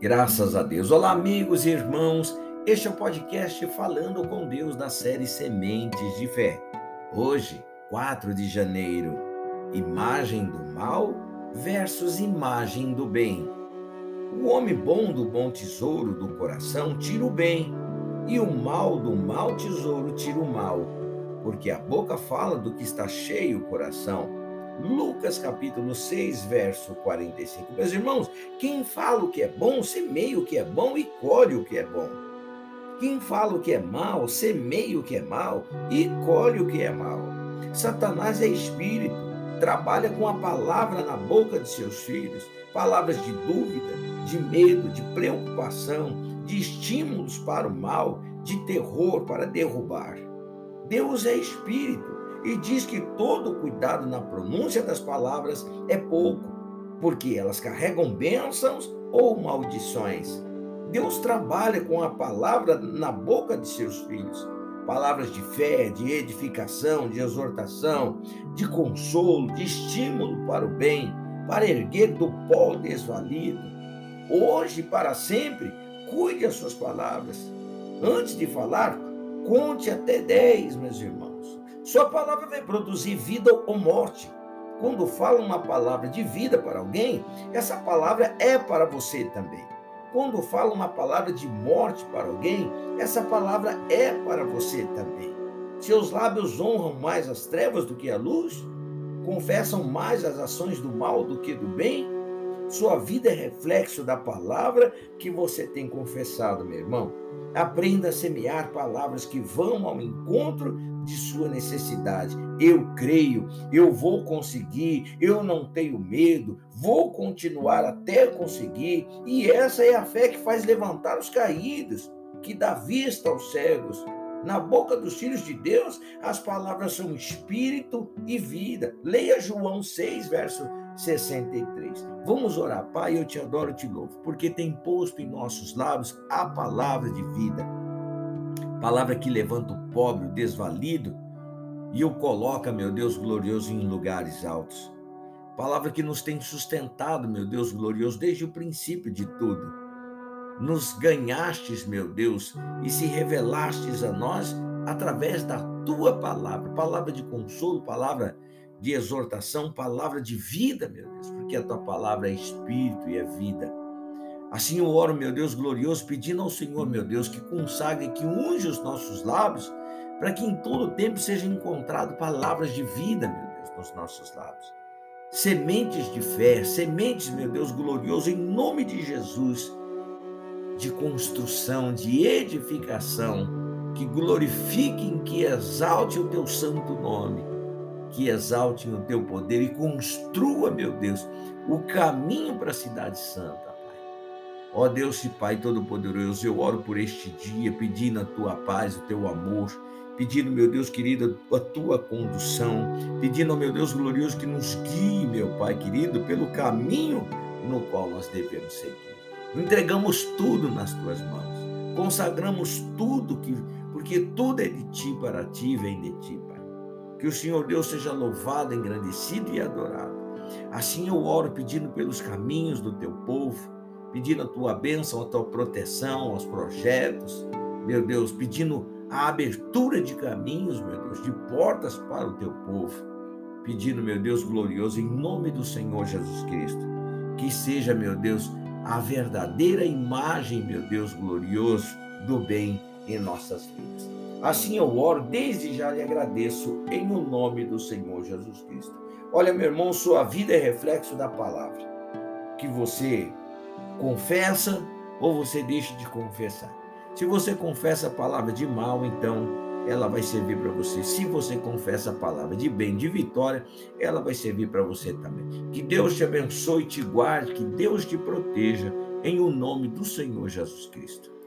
Graças a Deus. Olá, amigos e irmãos. Este é o podcast Falando com Deus da série Sementes de Fé. Hoje, 4 de janeiro, imagem do mal versus imagem do bem. O homem bom do bom tesouro do coração tira o bem, e o mal do mau tesouro tira o mal, porque a boca fala do que está cheio o coração. Lucas capítulo 6, verso 45. Meus irmãos, quem fala o que é bom, semeia o que é bom e colhe o que é bom. Quem fala o que é mal, semeia o que é mal e colhe o que é mal. Satanás é espírito, trabalha com a palavra na boca de seus filhos, palavras de dúvida, de medo, de preocupação, de estímulos para o mal, de terror para derrubar. Deus é espírito e diz que todo cuidado na pronúncia das palavras é pouco, porque elas carregam bênçãos ou maldições. Deus trabalha com a palavra na boca de seus filhos. Palavras de fé, de edificação, de exortação, de consolo, de estímulo para o bem, para erguer do pó desvalido. Hoje para sempre, cuide as suas palavras. Antes de falar, conte até dez, meus irmãos. Sua palavra vai produzir vida ou morte. Quando fala uma palavra de vida para alguém, essa palavra é para você também. Quando fala uma palavra de morte para alguém, essa palavra é para você também. Seus lábios honram mais as trevas do que a luz? Confessam mais as ações do mal do que do bem? Sua vida é reflexo da palavra que você tem confessado, meu irmão. Aprenda a semear palavras que vão ao encontro de sua necessidade. Eu creio, eu vou conseguir, eu não tenho medo, vou continuar até conseguir. E essa é a fé que faz levantar os caídos, que dá vista aos cegos. Na boca dos filhos de Deus, as palavras são espírito e vida. Leia João 6, verso 63. Vamos orar, Pai, eu te adoro te louvo, porque tem posto em nossos lábios a palavra de vida. Palavra que levanta o pobre, o desvalido, e o coloca, meu Deus glorioso, em lugares altos. Palavra que nos tem sustentado, meu Deus glorioso, desde o princípio de tudo. Nos ganhastes, meu Deus, e se revelastes a nós através da tua palavra, palavra de consolo, palavra de exortação, palavra de vida, meu Deus, porque a tua palavra é espírito e é vida. Assim eu oro, meu Deus glorioso, pedindo ao Senhor, meu Deus, que consagre, que unge os nossos lábios, para que em todo tempo sejam encontradas palavras de vida, meu Deus, nos nossos lábios. Sementes de fé, sementes, meu Deus glorioso, em nome de Jesus, de construção, de edificação, que glorifiquem, que exalte o teu santo nome que exaltem o teu poder e construa, meu Deus, o caminho para a cidade santa, Pai. Ó Deus e Pai Todo-Poderoso, eu oro por este dia, pedindo a tua paz, o teu amor, pedindo, meu Deus querido, a tua condução, pedindo, meu Deus glorioso, que nos guie, meu Pai querido, pelo caminho no qual nós devemos seguir. Entregamos tudo nas tuas mãos, consagramos tudo, que, porque tudo é de ti, para ti, vem de ti. Que o Senhor Deus seja louvado, engrandecido e adorado. Assim eu oro pedindo pelos caminhos do teu povo, pedindo a tua bênção, a tua proteção aos projetos, meu Deus, pedindo a abertura de caminhos, meu Deus, de portas para o teu povo, pedindo, meu Deus glorioso, em nome do Senhor Jesus Cristo, que seja, meu Deus, a verdadeira imagem, meu Deus glorioso, do bem em nossas vidas. Assim eu oro, desde já lhe agradeço, em o nome do Senhor Jesus Cristo. Olha, meu irmão, sua vida é reflexo da palavra. Que você confessa ou você deixa de confessar. Se você confessa a palavra de mal, então ela vai servir para você. Se você confessa a palavra de bem, de vitória, ela vai servir para você também. Que Deus te abençoe, te guarde, que Deus te proteja, em o nome do Senhor Jesus Cristo.